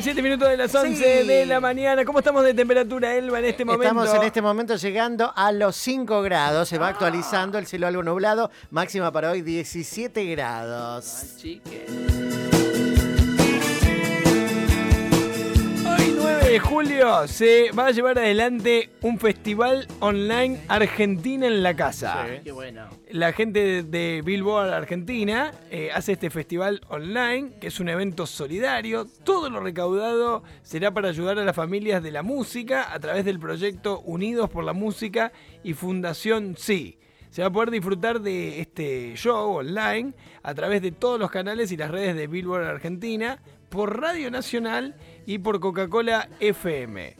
37 minutos de las 11 de la mañana. ¿Cómo estamos de temperatura, Elba, en este momento? Estamos en este momento llegando a los 5 grados. Se va actualizando el cielo algo nublado. Máxima para hoy 17 grados. Hoy julio se va a llevar adelante un festival online Argentina en la casa. Qué bueno. La gente de Billboard Argentina eh, hace este festival online, que es un evento solidario. Todo lo recaudado será para ayudar a las familias de la música a través del proyecto Unidos por la Música y Fundación Sí. Se va a poder disfrutar de este show online a través de todos los canales y las redes de Billboard Argentina, por Radio Nacional y por Coca-Cola FM.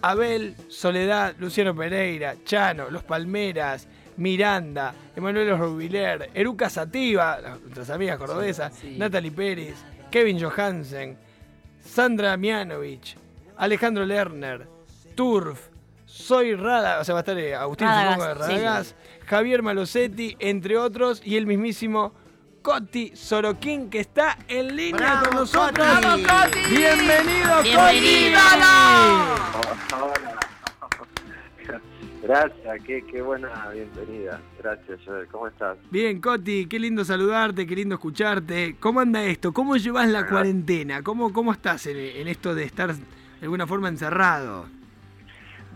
Abel, Soledad, Luciano Pereira, Chano, Los Palmeras, Miranda, Emanuel Rubiler, Eruca Sativa, nuestras amigas cordobesas, Natalie Pérez, Kevin Johansen, Sandra Mianovich, Alejandro Lerner, Turf, Soy Rada, o sea, va a estar eh, Agustín sí. Radagast, Javier Malosetti, entre otros, y el mismísimo Coti Sorokin, que está en línea ¡Bravo, con nosotros. Coti! ¡Bravo, ¡Bienvenido, Bienvenido. Coti! Hola. Gracias, qué, qué buena bienvenida. Gracias, Joel. ¿Cómo estás? Bien, Coti, qué lindo saludarte, qué lindo escucharte. ¿Cómo anda esto? ¿Cómo llevas la cuarentena? ¿Cómo, cómo estás en, en esto de estar de alguna forma encerrado?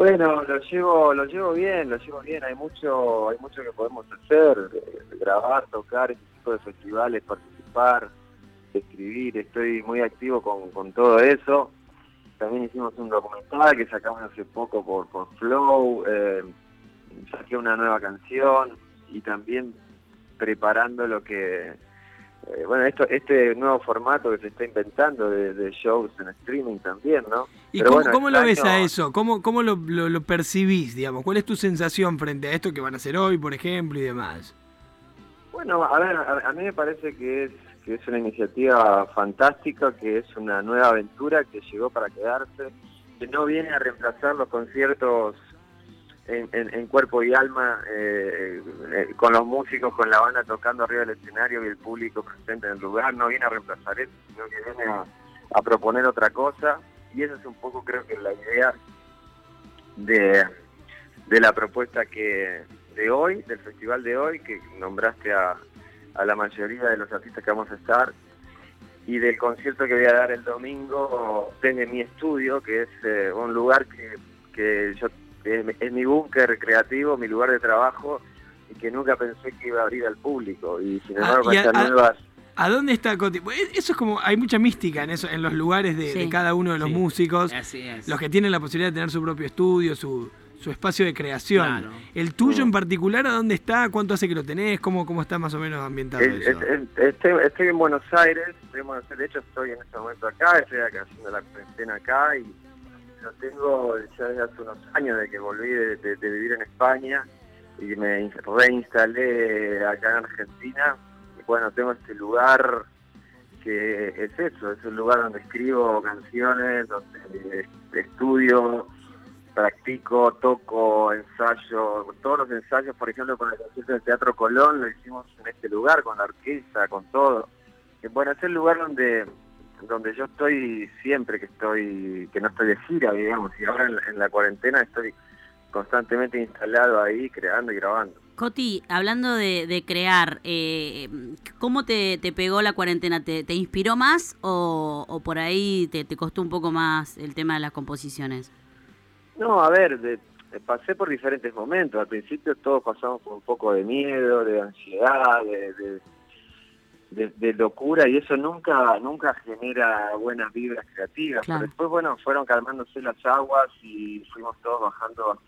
Bueno, lo llevo, lo llevo bien, lo llevo bien. Hay mucho, hay mucho que podemos hacer, eh, grabar, tocar este tipo de festivales, participar, escribir. Estoy muy activo con, con todo eso. También hicimos un documental que sacamos hace poco por, por Flow. eh, saqué una nueva canción y también preparando lo que eh, bueno esto este nuevo formato que se está inventando de, de shows en streaming también no ¿Y Pero cómo, bueno, cómo lo ves a eso? ¿Cómo, cómo lo, lo- lo percibís, digamos? ¿Cuál es tu sensación frente a esto que van a hacer hoy, por ejemplo, y demás? Bueno, a ver, a, a mí me parece que es que es una iniciativa fantástica, que es una nueva aventura que llegó para quedarse, que no viene a reemplazar los conciertos en, en- en cuerpo y alma, eh, eh, con los músicos, con la banda tocando arriba del escenario y el público presente en el lugar, no viene a reemplazar eso, sino que viene a, proponer otra cosa, y esa es un poco creo que la idea de, de la propuesta que de hoy, del festival de hoy, que nombraste a, a la mayoría de los artistas que vamos a estar, y del concierto que voy a dar el domingo desde mi estudio, que es eh, un lugar que, que yo es, mi- es mi búnker creativo, mi lugar de trabajo, y que nunca pensé que iba a abrir al público. Y sin Ah, embargo, con y a- estas nuevas... ¿A dónde está Coti? Pues, Eso es como, hay mucha mística en eso, en los lugares de, Sí. de cada uno de los Sí. músicos, Así es. los que tienen la posibilidad de tener su propio estudio, su, su espacio de creación. Claro. ¿El tuyo Mm. en particular a dónde está? ¿Cuánto hace que lo tenés? ¿Cómo, cómo está más o menos ambientado Es- eso? es- es- estoy, estoy en Buenos Aires, estoy en Buenos Aires, de hecho estoy en este momento acá, estoy acá haciendo la cuarentena acá y lo tengo ya desde hace unos años de que volví de, vivir en España y me in- reinstalé acá en Argentina. Y bueno, tengo este lugar que es eso, es un lugar donde escribo canciones, donde estudio, practico, toco, ensayo, todos los ensayos, por ejemplo, con el concierto del Teatro Colón, lo hicimos en este lugar, con la orquesta, con todo. Bueno, es el lugar donde donde yo estoy siempre que estoy, que no estoy de gira, digamos, y ahora en, la- en la cuarentena estoy constantemente instalado ahí, creando y grabando. Coti, hablando de, de crear, eh, ¿cómo te, te pegó la cuarentena? ¿Te, te inspiró más o, o por ahí te, te costó un poco más el tema de las composiciones? No, a ver, de- de- pasé por diferentes momentos. Al principio todos pasamos por un poco de miedo, de ansiedad, de, de, de- de locura y eso nunca nunca genera buenas vibras creativas. Claro. Pero después, bueno, fueron calmándose las aguas y fuimos todos bajando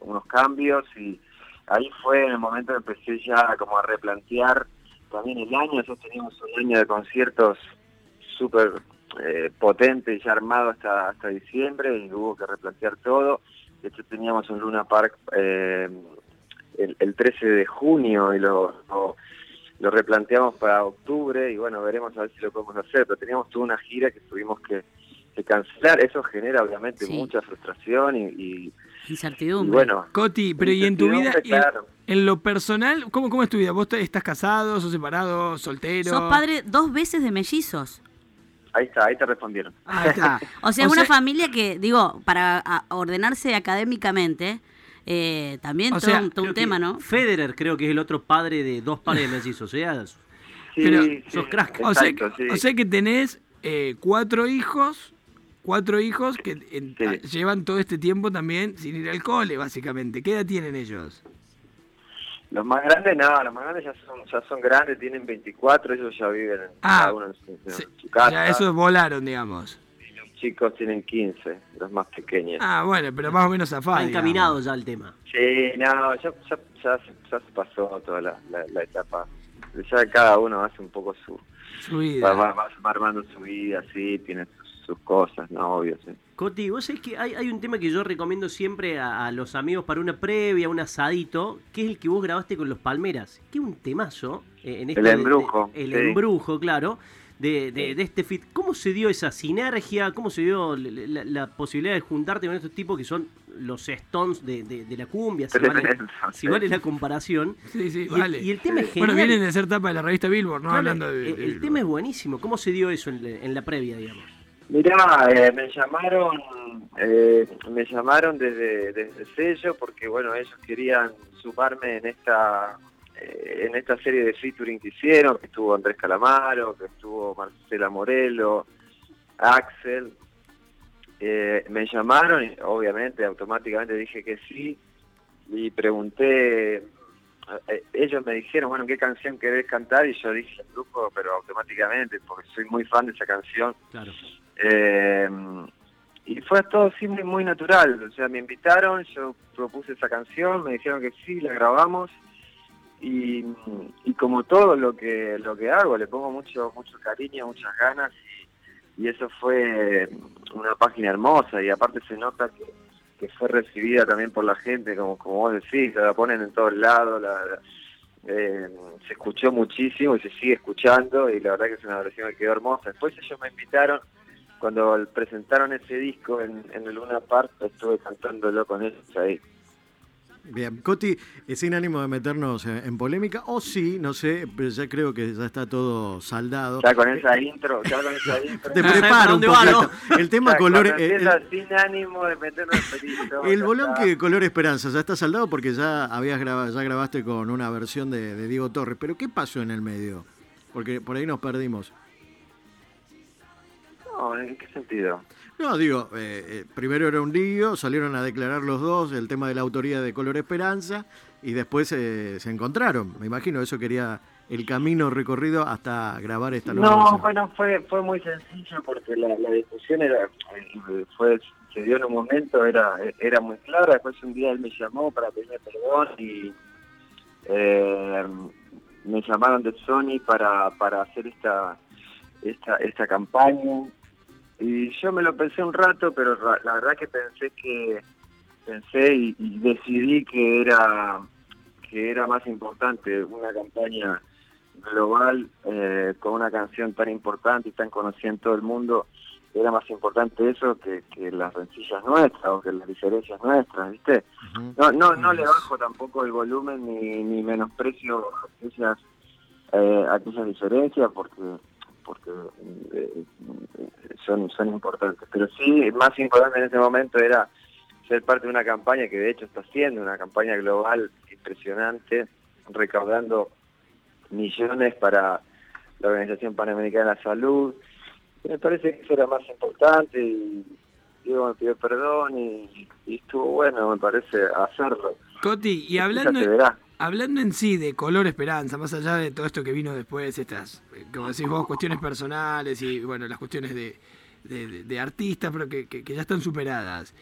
unos cambios y ahí fue en el momento que empecé ya como a replantear también el año. Nosotros teníamos un año de conciertos súper eh, potente y ya armado hasta, hasta diciembre y hubo que replantear todo. De hecho teníamos un Luna Park eh, el, el 13 de junio y lo, lo, lo replanteamos para octubre y bueno, veremos a ver si lo podemos hacer, pero teníamos toda una gira que tuvimos que, que cancelar. Eso genera obviamente Sí. mucha frustración y, y- y Incertidumbre. bueno. Coti, pero ¿y en tu vida, en, lo personal, ¿cómo, cómo es tu vida? ¿Vos te- estás casado, sos separado, soltero? Sos padre dos veces de mellizos. Ahí está, ahí te respondieron. Ahí está. O sea, O una sea- familia que, digo, para ordenarse académicamente, eh, también O todo, sea, un, todo tema, ¿no? Federer creo que es el otro padre de dos pares de mellizos. O sea, Sí, Pero sí, sos crack. O sea, exacto, que- sí. o sea que tenés eh, cuatro hijos, cuatro hijos que en- Sí. a- llevan todo este tiempo también sin ir al cole, básicamente. ¿Qué edad tienen ellos? Los más grandes, no, los más grandes ya son, ya son grandes, tienen 24, ellos ya viven en, Ah, cada uno en su, en Sí, su casa. ya esos volaron, digamos. Chicos tienen 15, los más pequeños. Ah, bueno, pero más o menos está zafado. encaminado ya el tema. Sí, no, ya, ya, ya, se- ya se pasó toda la, la, la etapa. Ya cada uno hace un poco su... Su vida. Va, va, va- va armando su vida, sí, tiene sus, sus cosas, ¿no? Obvio, sí. Coti, vos sabés que hay, hay un tema que yo recomiendo siempre a, a los amigos para una previa, un asadito, que es el que vos grabaste con los Palmeras. Que es un temazo. eh, en esto El de- embrujo, de- el sí. embrujo, claro. De, de- de este fit. ¿Cómo se dio esa sinergia? ¿Cómo se dio la, la- la posibilidad de juntarte con estos tipos que son los Stones de, de- de la cumbia? Si vale, si la comparación. Sí, sí, Y el- vale. y el tema es genial. Bueno, vienen de ser tapa de la revista Billboard, ¿no? Claro, Hablando de, el, de el tema es buenísimo. ¿Cómo se dio eso en, la- en la previa, digamos? Mirá, eh, me llamaron, eh, me llamaron desde, desde el sello porque bueno, ellos querían sumarme en esta eh, en esta serie de featuring que hicieron, que estuvo Andrés Calamaro, que estuvo Marcela Morelo, Axel. Eh, me llamaron y obviamente automáticamente dije que sí y pregunté, eh, ellos me dijeron, bueno, ¿qué canción querés cantar? Y yo dije, el grupo, pero automáticamente, porque soy muy fan de esa canción. Claro. Eh, y fue todo así muy, muy natural. O sea, me invitaron, yo propuse esa canción, me dijeron que sí, la grabamos. Y, y como todo lo que lo que hago, le pongo mucho mucho cariño, muchas ganas. Y, y eso fue una página hermosa. Y aparte se nota que, fue recibida también por la gente, como, como vos decís, la ponen en todos lados. La, la- eh, se escuchó muchísimo y se sigue escuchando. Y la verdad que es una versión que quedó hermosa. Después ellos me invitaron cuando presentaron ese disco en, en el Luna Park, estuve cantándolo con ellos ahí. Bien, Coti, eh, sin ánimo de meternos en polémica, o sí, no sé, pero ya creo que ya está todo saldado. Ya con esa intro, ya con esa intro. Te No preparo un dónde va, poquito. El tema Ya, cuando eh, el- sin ánimo de meternos en. El bolón que color esperanza ya está saldado porque ya habías grabado, ya grabaste con una versión de, de Diego Torres. Pero ¿qué pasó en el medio? Porque por ahí nos perdimos. No, ¿en qué sentido? No, digo, eh, eh, primero era un lío, salieron a declarar los dos el tema de la autoría de Color Esperanza y después eh, se encontraron. Me imagino eso quería el camino recorrido hasta grabar esta nueva No, bueno, fue fue muy sencillo porque la, la discusión era eh, fue se dio en un momento, era era muy clara. Después un día él me llamó para pedirme perdón y eh, me llamaron de Sony para, para hacer esta, esta esta campaña y yo me lo pensé un rato, pero la verdad que pensé que pensé y, y decidí que era que era más importante una campaña global eh, con una canción tan importante y tan conocida en todo el mundo. Era más importante eso que, que las rencillas nuestras o que las diferencias nuestras, ¿viste? No, no, no le bajo tampoco el volumen ni, ni menosprecio aquellas, eh, aquellas diferencias porque porque eh, son, son importantes. Pero sí, más importante en ese momento era ser parte de una campaña que de hecho está haciendo, una campaña global impresionante, recaudando millones para la Organización Panamericana de la Salud. Me parece que eso era más importante y Diego me pidió perdón y, y estuvo bueno, me parece, hacerlo. Coti, y hablando. Hablando en sí de color esperanza, más allá de todo esto que vino después, estas, eh, como decís vos, cuestiones personales y bueno, las cuestiones de, de, de- de artistas, pero que, que- que ya están superadas.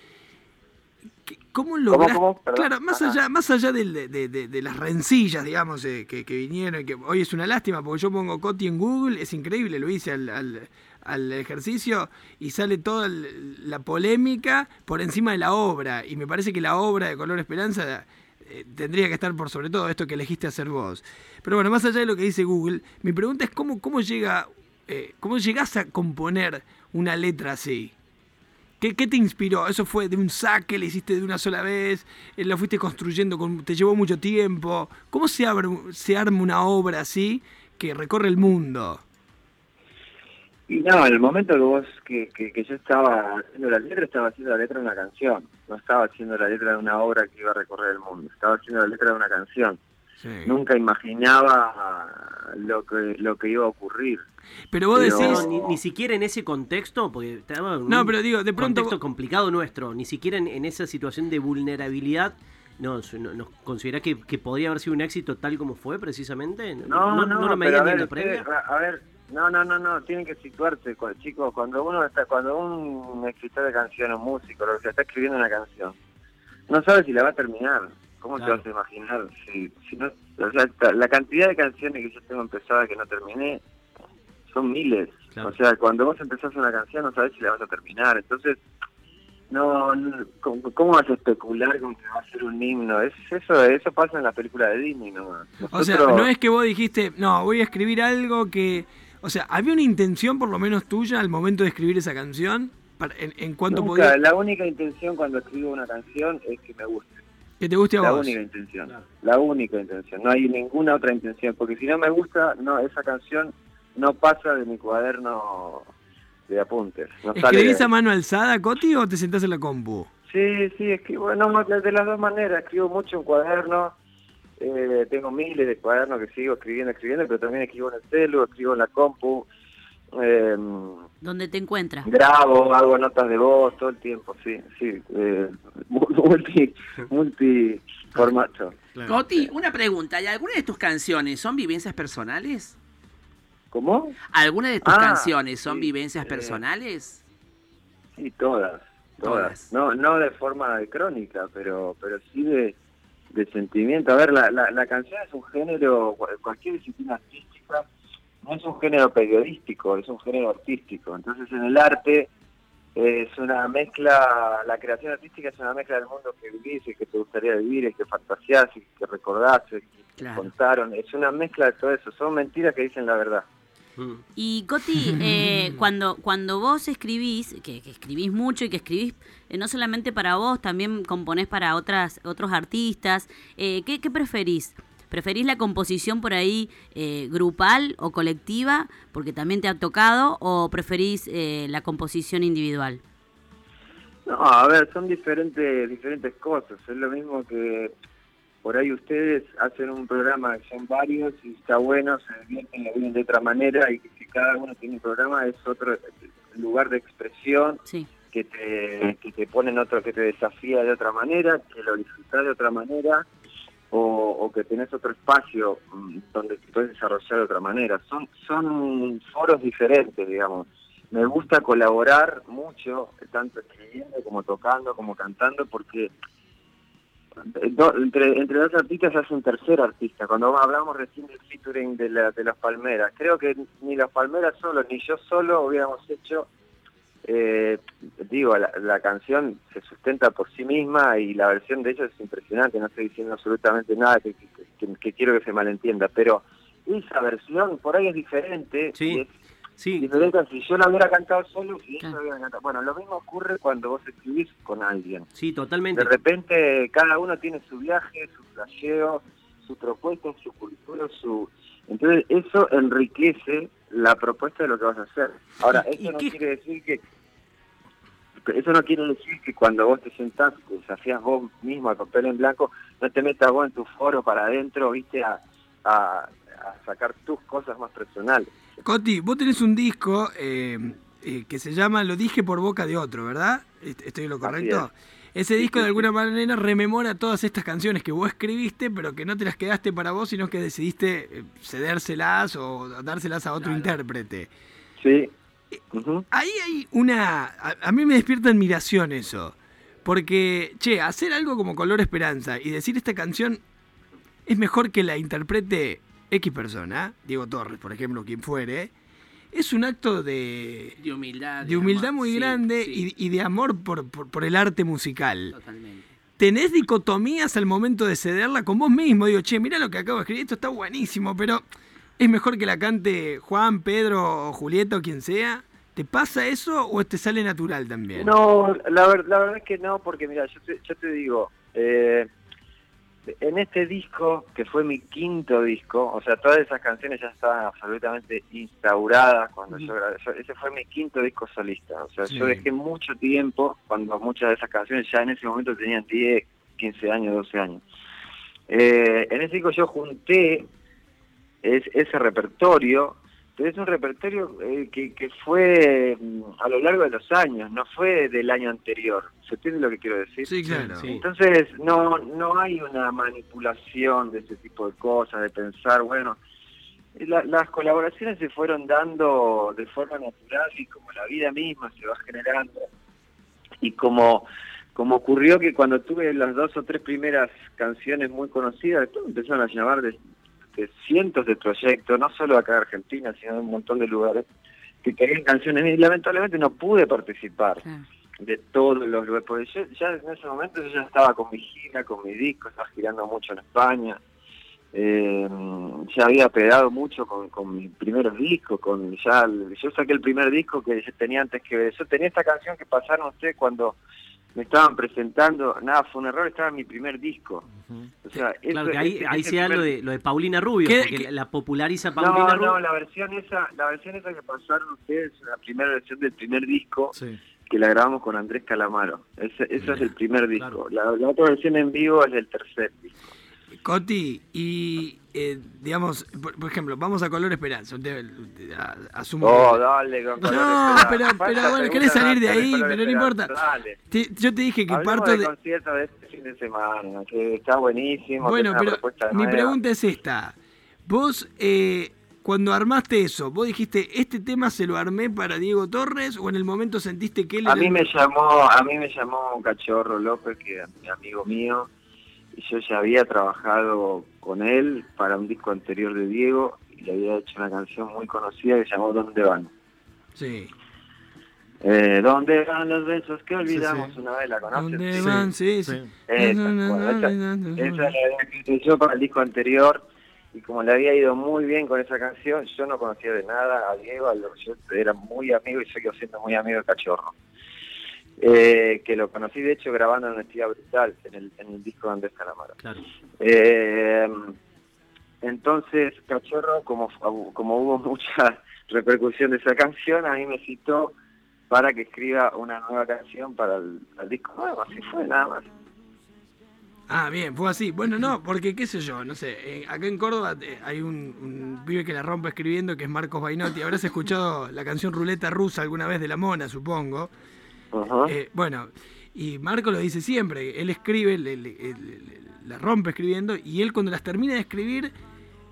¿Qué- ¿Cómo? Perdón. Claro, más Ajá. allá, más allá de, las rencillas, digamos, eh, que, que vinieron, y que hoy es una lástima, porque yo pongo Coti en Google, es increíble, lo hice al, al- al ejercicio y sale toda el- la polémica por encima de la obra, y me parece que la obra de Color Esperanza eh, tendría que estar por sobre todo esto que elegiste hacer vos. Pero bueno, más allá de lo que dice Google, mi pregunta es cómo, cómo llega, eh, cómo a componer una letra así. ¿Qué, qué te inspiró? ¿Eso fue de un saque? ¿Le hiciste de una sola vez? Eh, ¿Lo fuiste construyendo? Con, ¿Te llevó mucho tiempo? ¿Cómo se, se arma una obra así que recorre el mundo? Y no, en el momento que vos, que, que, que yo estaba haciendo la letra, estaba haciendo la letra de una canción. No estaba haciendo la letra de una obra que iba a recorrer el mundo. Estaba haciendo la letra de una canción. Sí. Nunca imaginaba lo que, lo que iba a ocurrir. Pero vos Pero- decís... No, ni, ni siquiera en ese contexto, porque estamos en No, un pero digo, de pronto contexto complicado nuestro, ni siquiera en, en esa situación de vulnerabilidad, ¿nos, no, nos considerás que, que podría haber sido un éxito tal como fue precisamente? No, no, lo pero medías a ni la ustedes, previa? a, a ver, no, no, no, no, tienen que situarse, chicos, cuando uno está, cuando un escritor de canción, un músico, lo que sea, está escribiendo una canción, no sabe si la va a terminar. ¿Cómo Claro. te vas a imaginar? Si, si no, o sea, la cantidad de canciones que yo tengo empezadas que no terminé son miles. Claro. O sea, cuando vos empezás una canción no sabes si la vas a terminar. Entonces, no, no, ¿cómo, cómo vas a especular con que va a ser un himno? Es, eso eso pasa en la película de Disney nomás. O sea, Nosotros- no es que vos dijiste, no, voy a escribir algo que... O sea, ¿había una intención por lo menos tuya al momento de escribir esa canción? En, en cuanto Nunca, podía... La única intención cuando escribo una canción es que me guste. Que te guste a La vos. única intención. Claro. La única intención. No hay ninguna otra intención. Porque si no me gusta, no esa canción no pasa de mi cuaderno de apuntes. No ¿Escribís a mano alzada, Coti, o te sentás en la compu? Sí, sí, escribo no, de las dos maneras. Escribo mucho en cuaderno. Eh, tengo miles de cuadernos que sigo escribiendo, escribiendo, pero también escribo en el celu, escribo en la compu. Eh, ¿Dónde te encuentras? grabo, hago notas de voz todo el tiempo, sí, sí. Eh, multi, multi formato. Claro. Coti, una pregunta. ¿Y alguna de tus canciones son vivencias personales? ¿Cómo? ¿Alguna de tus Ah, canciones son sí, vivencias eh, personales? Sí, todas, Todas. todas. No, no de forma de crónica, pero, pero sí de, de sentimiento. A ver, la, la, la canción es un género, cual- cualquier disciplina artística, no es un género periodístico, es un género artístico. Entonces en el arte eh, es una mezcla, la creación artística es una mezcla del mundo que vivís, el que te gustaría vivir, el que fantaseás, el que recordás, el que Claro. contaron. Es una mezcla de todo eso, son mentiras que dicen la verdad. Y Coti, eh, cuando, cuando vos escribís, que, que escribís mucho y que escribís eh, no solamente para vos, también componés para otras, otros artistas, eh, ¿qué, qué preferís? ¿Preferís la composición por ahí eh, grupal o colectiva, porque también te ha tocado, o preferís eh, la composición individual? No, a ver, son diferentes diferentes cosas. Es lo mismo que por ahí ustedes hacen un programa son varios y está bueno, se divierten, lo viven de otra manera y que si cada uno tiene un programa es otro lugar de expresión Sí. que te, que te ponen otro, que te desafía de otra manera, que lo disfrutás de otra manera o, o que tenés otro espacio mm, donde te puedes desarrollar de otra manera. Son, son foros diferentes, digamos. Me gusta colaborar mucho, tanto escribiendo como tocando, como cantando, porque eh, do- entre, entre dos artistas hace un tercer artista. Cuando hablamos recién del featuring de, la, de las Palmeras, creo que ni las Palmeras solo, ni yo solo hubiéramos hecho eh, digo, la, la canción se sustenta por sí misma y la versión de ellos es impresionante, no estoy diciendo absolutamente nada que, que- que- que quiero que se malentienda, pero esa versión por ahí es diferente. Sí. y es Sí, diferente si yo la hubiera cantado solo y ellos Claro. la hubieran cantado. Bueno, lo mismo ocurre cuando vos escribís con alguien. sí, totalmente. De repente cada uno tiene su viaje, su flasheo, su propuesta, su cultura, su... Entonces eso enriquece la propuesta de lo que vas a hacer. Ahora, ¿Y- y eso no qué- quiere decir que... Eso no quiere decir que cuando vos te sentás, te desafías vos mismo a papel en blanco, no te metas vos en tu foro para adentro, viste, a, a, a sacar tus cosas más personales. Coti, vos tenés un disco eh, eh, que se llama Lo dije por boca de otro, ¿verdad? Est- ¿Estoy en lo correcto? Ese disco de alguna manera rememora todas estas canciones que vos escribiste, pero que no te las quedaste para vos, sino que decidiste eh, cedérselas o dárselas a otro intérprete. Sí. Ahí hay una... A, a mí me despierta admiración eso. Porque, che, hacer algo como Color Esperanza y decir esta canción es mejor que la interprete X persona, Diego Torres, por ejemplo, quien fuere, es un acto de, De humildad. de humildad amor. muy Sí, grande sí, Y, y de amor por, por- por el arte musical. Totalmente. ¿Tenés dicotomías al momento de cederla con vos mismo? Digo, che, mira lo que acabo de escribir, esto está buenísimo, pero ¿es mejor que la cante Juan, Pedro o Julieta o quien sea? ¿Te pasa eso o te sale natural también? No, la, ver- la verdad es que no, porque mira, yo te, yo te digo, eh, en este disco, que fue mi quinto disco, o sea, todas esas canciones ya estaban absolutamente instauradas cuando yo grabé. yo- ese fue mi quinto disco solista. O sea, Sí. yo dejé mucho tiempo cuando muchas de esas canciones ya en ese momento tenían 10, 15 años, 12 años. Eh, en ese disco yo junté es, ese repertorio, pero es un repertorio eh, que, que fue mm, a lo largo de los años, no fue del año anterior. ¿Se entiende lo que quiero decir? Sí, claro. Sí. Entonces, no, no hay una manipulación de ese tipo de cosas, de pensar, bueno, la- las colaboraciones se fueron dando de forma natural y como la vida misma se va generando. Y como, como ocurrió que cuando tuve las dos o tres primeras canciones muy conocidas, después empezaron a llamar de, de cientos de proyectos, no solo acá en Argentina, sino de un montón de lugares, que querían canciones. Y lamentablemente no pude participar Claro. de todos los lugares, porque yo ya en ese momento yo ya estaba con mi gira, con mi disco, estaba girando mucho en España, eh, ya había pegado mucho con, con mis primeros discos, con ya el- yo saqué el primer disco que tenía antes que yo tenía esta canción que pasaron ustedes cuando me estaban presentando, nada, fue un error, estaba en mi primer disco. O sea, Claro eso- que ahí, ese- ahí ese se da lo de, lo de Paulina Rubio, ¿Qué- porque qué- la- la populariza Paulina No, Rubio. no, la versión esa, la versión esa que pasaron ustedes, la primera versión del primer disco, Sí. que la grabamos con Andrés Calamaro. Ese, ese es el primer disco. Claro. La, la otra versión en vivo es del tercer disco. Coti, y eh, digamos, por, por ejemplo, vamos a Color Esperanza. Usted, a- asumo Oh, que- dale, con Color No, Esperanza. pero, pero bueno, querés salir de ahí, pero no importa. Dale. Te- yo te dije que parto de. concierto de este fin de semana, que está buenísimo. Bueno, pero mi pregunta es esta. Vos, eh, cuando armaste eso, vos dijiste, ¿este tema se lo armé para Diego Torres o en el momento sentiste que él A mí me llamó, a mí me llamó Cachorro López, que es mi amigo mío, yo ya había trabajado con él para un disco anterior de Diego y le había hecho una canción muy conocida que se llamó ¿Dónde van? Sí. Eh, ¿Dónde van los besos que olvidamos sí. una vez? ¿La conoces? ¿Dónde Sí, van? Sí, sí. Esa, bueno, esa, esa la había escrito yo para el disco anterior y como le había ido muy bien con esa canción, yo no conocía de nada a Diego, a lo- yo era muy amigo y sigo siendo muy amigo de Cachorro. Eh, que lo conocí de hecho grabando en Honestidad Brutal, en el, en el disco de Andrés Calamaro. Claro. Eh, entonces, Cachorro, como, como hubo mucha repercusión de esa canción, a mí me citó para que escriba una nueva canción para el, el disco nuevo, así fue nada más. Ah, bien, fue así. Bueno, no, porque qué sé yo, no sé. eh, acá en Córdoba eh, hay un, un pibe que la rompe escribiendo que es Marcos Bainotti. Habrás escuchado la canción Ruleta Rusa alguna vez de La Mona, supongo. Eh, bueno, y Marco lo dice siempre, él escribe, le, le- le- le- la rompe escribiendo, y él cuando las termina de escribir,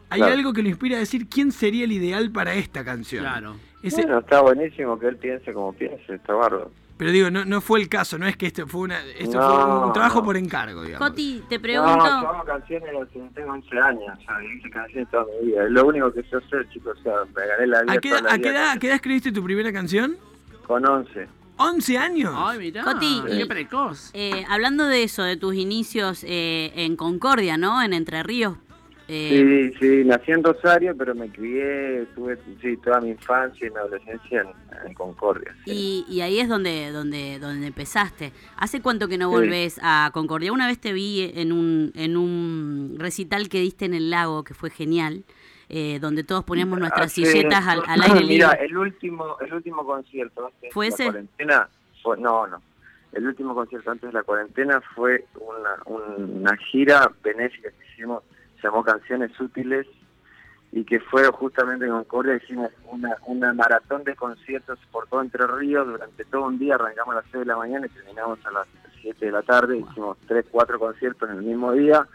hay Claro. algo que lo inspira a decir quién sería el ideal para esta canción. Claro. Ese- Bueno, está buenísimo que él piense como piense, está bárbaro. pero digo, no, no fue el caso, no es que esto fue una, esto No, fue un trabajo no. por encargo, digamos. Coti, te No, pregunto. yo hago canciones que tengo 11 años, o sea, hice canciones toda mi vida. Es lo único que sé hacer, chicos, o sea, me gané la vida ¿A qué, edad, a qué edad escribiste tu primera canción? con 11. ¿11 años? Ay, mirá. Coti, qué y- precoz. Eh, hablando de eso, de tus inicios eh, en Concordia, ¿no? En Entre Ríos. eh, Sí, sí, nací en Rosario, pero me crié, tuve sí, toda mi infancia y mi adolescencia en, en Concordia. sí. y, y ahí es donde, donde, donde empezaste. ¿Hace cuánto que no Sí. volvés a Concordia? Una vez te vi en un, en un recital que diste en el lago, que fue genial, eh, donde todos poníamos nuestras Hace- silletas al, al aire Mira, libre. el último, el último concierto antes ¿Fue de la cuarentena, fue, no, no. El último concierto antes de la cuarentena fue una, una gira benéfica que hicimos, se llamó Canciones Útiles, y que fue justamente en Concordia, hicimos una, una maratón de conciertos por todo Entre Ríos durante todo un día, arrancamos a las 6 de la mañana y terminamos a las 7 de la tarde, hicimos 3, 4 conciertos en el mismo día,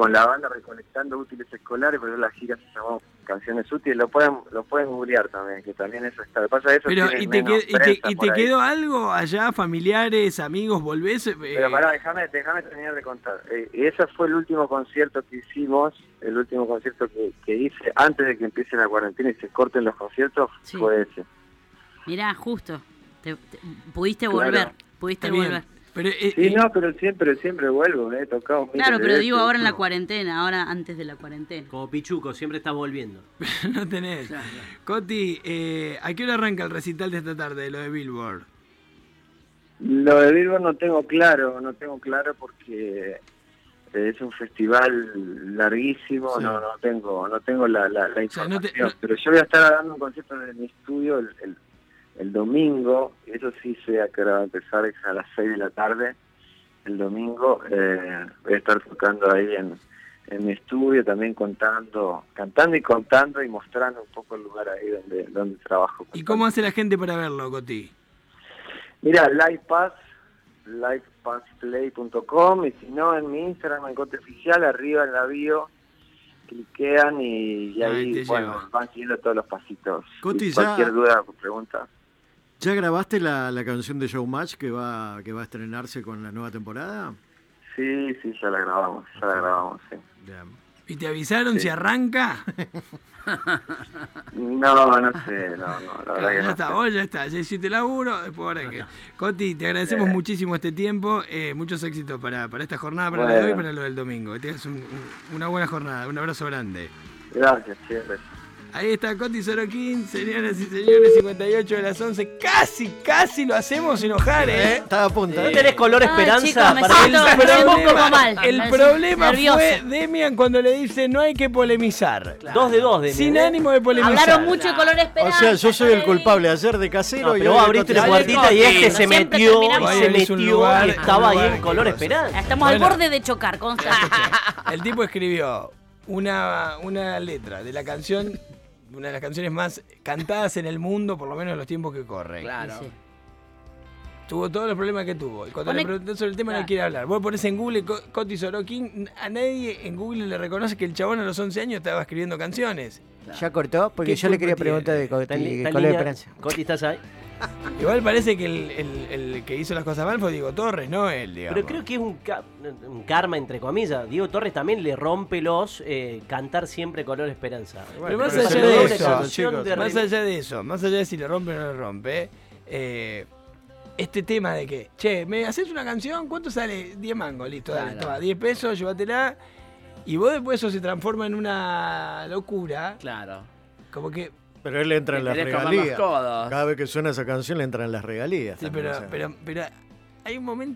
con la banda recolectando útiles escolares, pero la gira se llamó Canciones Útiles, lo pueden lo pueden googlear también, que también eso está. Pasa eso Pero, tiene ¿y te, menos qued- y te- y quedó algo allá, familiares, amigos, volvés? eh, Pero pará, déjame, déjame terminar de contar. Eh, ese fue el último concierto que hicimos, el último concierto que, que hice antes de que empiece la cuarentena y se corten los conciertos, Sí. fue ese. Mirá, justo. Te- te- pudiste Claro. volver, pudiste volver. Pero, eh, Sí, eh, no, pero siempre, siempre vuelvo, me he tocado miles Claro, pero digo ahora en la cuarentena, ahora antes de la cuarentena. Como Pichuco, siempre estás volviendo. no tenés. Coti, eh, ¿a qué hora arranca el recital de esta tarde, lo de Billboard? Lo de Billboard no tengo claro, no tengo claro porque Eh, es un festival larguísimo, Sí. no no tengo no tengo la, la, la sea, no te- información, no- pero yo voy a estar dando un concierto en mi estudio el, el, el domingo, eso sí sé a qué hora va a empezar, es a las 6 de la tarde, el domingo, eh, voy a estar tocando ahí en, en mi estudio, también contando, cantando y contando y mostrando un poco el lugar ahí donde, donde trabajo. ¿Y cómo hace la gente para verlo, Coti? Mira, LivePass, livepassplay.com y si no en mi Instagram, en Cote Oficial, arriba en la bio, cliquean y, y Ahí bueno, lleva. van siguiendo todos los pasitos. Coti, Y ya- cualquier duda o pregunta. ¿Ya grabaste la, la canción de Showmatch que va, que va a estrenarse con la nueva temporada? Sí, sí, ya la grabamos, ya la grabamos, sí. Bien. ¿Y te avisaron si arranca? No, no sé, no, no, la verdad que ya no está, sé. vos ya está, ya hiciste laburo, después ahora que... Coti, te agradecemos muchísimo este tiempo, eh, muchos éxitos para, para esta jornada, para la de hoy y Bueno. para lo del domingo. Que tengas un- un- una buena jornada, un abrazo grande. Gracias, chévere. Ahí está Coti Sorokin, señoras y señores, 58 de las 11. Casi, casi lo hacemos enojar, ¿eh? Estaba a punto. ¿No tenés color Ay, esperanza chicos, me para siento- el- me siento un poco mal. el problema fue Demian cuando le dice no hay que polemizar. Dos de dos, de Sin ánimo de polemizar. Hablaron mucho de color O esperanza. sea, yo soy el culpable ayer de casero No, y vos abriste la puertita y este se metió, y se metió lugar- y estaba ahí en color esperanza. Estamos al borde de chocar, consta. El tipo escribió una, una letra de la canción, una de las canciones más cantadas en el mundo, por lo menos en los tiempos que corren. Claro. Sí. Tuvo todos los problemas que tuvo. Y cuando Pone- le preguntó sobre el tema no Claro. quiere hablar. Vos pones en Google Co- Coti Sorokin, a nadie en Google le reconoce que el chabón a los 11 años estaba escribiendo canciones. Ya cortó, porque ¿Qué yo le quería preguntar de Coti. Coti, ¿estás ahí? Igual parece que el, el- el que hizo las cosas mal fue Diego Torres, no él, digamos. Pero creo que es un, ca- un karma, entre comillas. Diego Torres también le rompe los eh, cantar siempre color esperanza. Pero más pero allá de eso, chicos. de Más allá de eso, más allá de si le rompe o no le rompe, eh, este tema de que, che, ¿me haces una canción? ¿Cuánto sale? 10 mangos, listo, dale, Claro. toma, 10 pesos, llévatela. Y vos después eso se transforma en una locura, Claro. como que, Pero él entra en las regalías. Cada vez que suena esa canción le entran las regalías. sí, también, pero, o sea. pero, pero hay un momento